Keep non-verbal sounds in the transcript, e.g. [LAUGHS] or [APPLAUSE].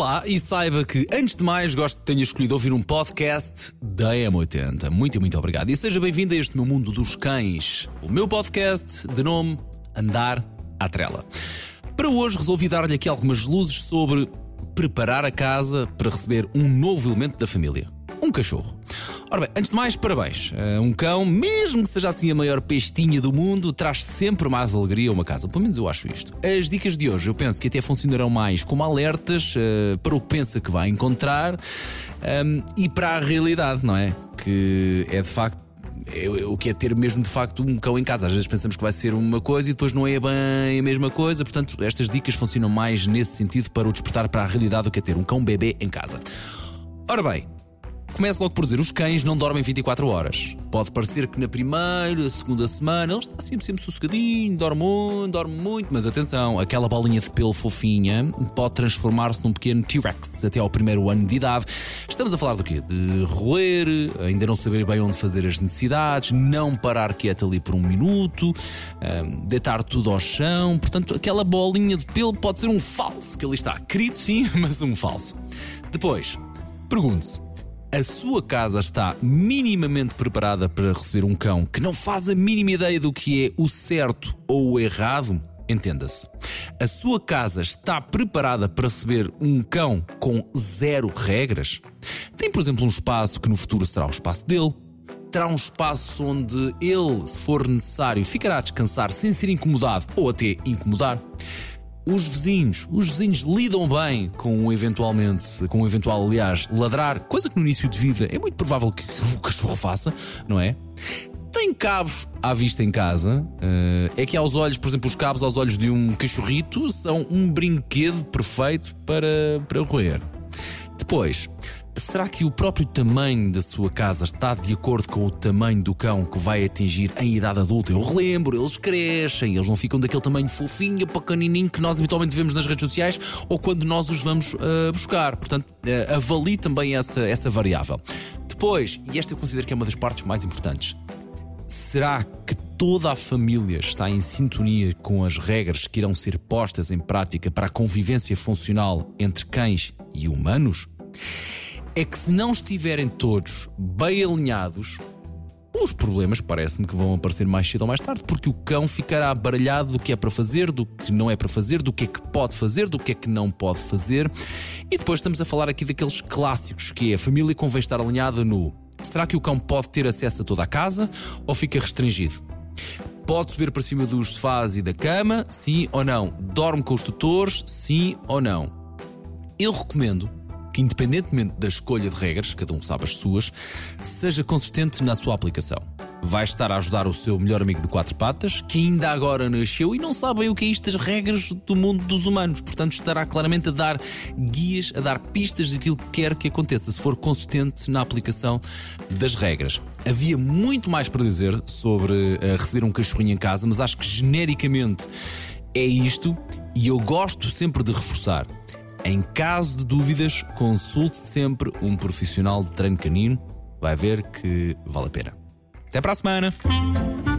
Olá e saiba que, antes de mais, gosto que tenha escolhido ouvir um podcast da M80. Muito, muito obrigado. E seja bem-vindo a este meu mundo dos cães. O meu podcast de nome Andar à Trela. Para hoje resolvi dar-lhe aqui algumas luzes sobre preparar a casa para receber um novo elemento da família. Um cachorro. Ora bem, antes de mais, parabéns. Uh, um cão, mesmo que seja assim a maior pestinha do mundo, traz sempre mais alegria a uma casa. Pelo menos eu acho isto. As dicas de hoje eu penso que até funcionarão mais como alertas uh, para o que pensa que vai encontrar um, e para a realidade, não é? Que é de facto é, é, o que é ter mesmo de facto um cão em casa. Às vezes pensamos que vai ser uma coisa e depois não é bem a mesma coisa. Portanto, estas dicas funcionam mais nesse sentido para o despertar para a realidade do que é ter um cão bebê em casa. Ora bem, Começo logo por dizer: os cães não dormem 24 horas. Pode parecer que na primeira, segunda semana ele está sempre, sempre sossegadinho, dorme muito, dorme muito, mas atenção, aquela bolinha de pelo fofinha pode transformar-se num pequeno T-Rex até ao primeiro ano de idade. Estamos a falar do quê? De roer, ainda não saber bem onde fazer as necessidades, não parar quieto ali por um minuto, um, deitar tudo ao chão. Portanto, aquela bolinha de pelo pode ser um falso, que ali está, querido sim, [LAUGHS] mas um falso. Depois, pergunte-se a sua casa está minimamente preparada para receber um cão que não faz a mínima ideia do que é o certo ou o errado, entenda-se. A sua casa está preparada para receber um cão com zero regras? Tem, por exemplo, um espaço que no futuro será o espaço dele? Terá um espaço onde ele, se for necessário, ficará a descansar sem ser incomodado ou até incomodar? Os vizinhos, os vizinhos lidam bem com eventualmente, com eventual, aliás, ladrar, coisa que no início de vida é muito provável que [LAUGHS] o cachorro faça, não é? Tem cabos à vista em casa. Uh, é que aos olhos, por exemplo, os cabos aos olhos de um cachorrito são um brinquedo perfeito para, para roer. Depois, Será que o próprio tamanho da sua casa está de acordo com o tamanho do cão que vai atingir em idade adulta? Eu relembro, eles crescem, eles não ficam daquele tamanho fofinho, pequenininho que nós habitualmente vemos nas redes sociais ou quando nós os vamos uh, buscar. Portanto, uh, avalie também essa, essa variável. Depois, e esta eu considero que é uma das partes mais importantes, será que toda a família está em sintonia com as regras que irão ser postas em prática para a convivência funcional entre cães e humanos? É que se não estiverem todos bem alinhados, os problemas parece-me que vão aparecer mais cedo ou mais tarde, porque o cão ficará baralhado do que é para fazer, do que não é para fazer, do que é que pode fazer, do que é que não pode fazer. E depois estamos a falar aqui daqueles clássicos, que é a família convém estar alinhada no será que o cão pode ter acesso a toda a casa ou fica restringido? Pode subir para cima dos sofás e da cama, sim ou não? Dorme com os tutores, sim ou não? Eu recomendo que, independentemente da escolha de regras, cada um sabe as suas, seja consistente na sua aplicação. Vai estar a ajudar o seu melhor amigo de quatro patas, que ainda agora nasceu e não sabe o que é isto das regras do mundo dos humanos. Portanto, estará claramente a dar guias, a dar pistas daquilo que quer que aconteça, se for consistente na aplicação das regras. Havia muito mais para dizer sobre uh, receber um cachorrinho em casa, mas acho que genericamente é isto e eu gosto sempre de reforçar. Em caso de dúvidas, consulte sempre um profissional de treino canino. Vai ver que vale a pena. Até para a semana!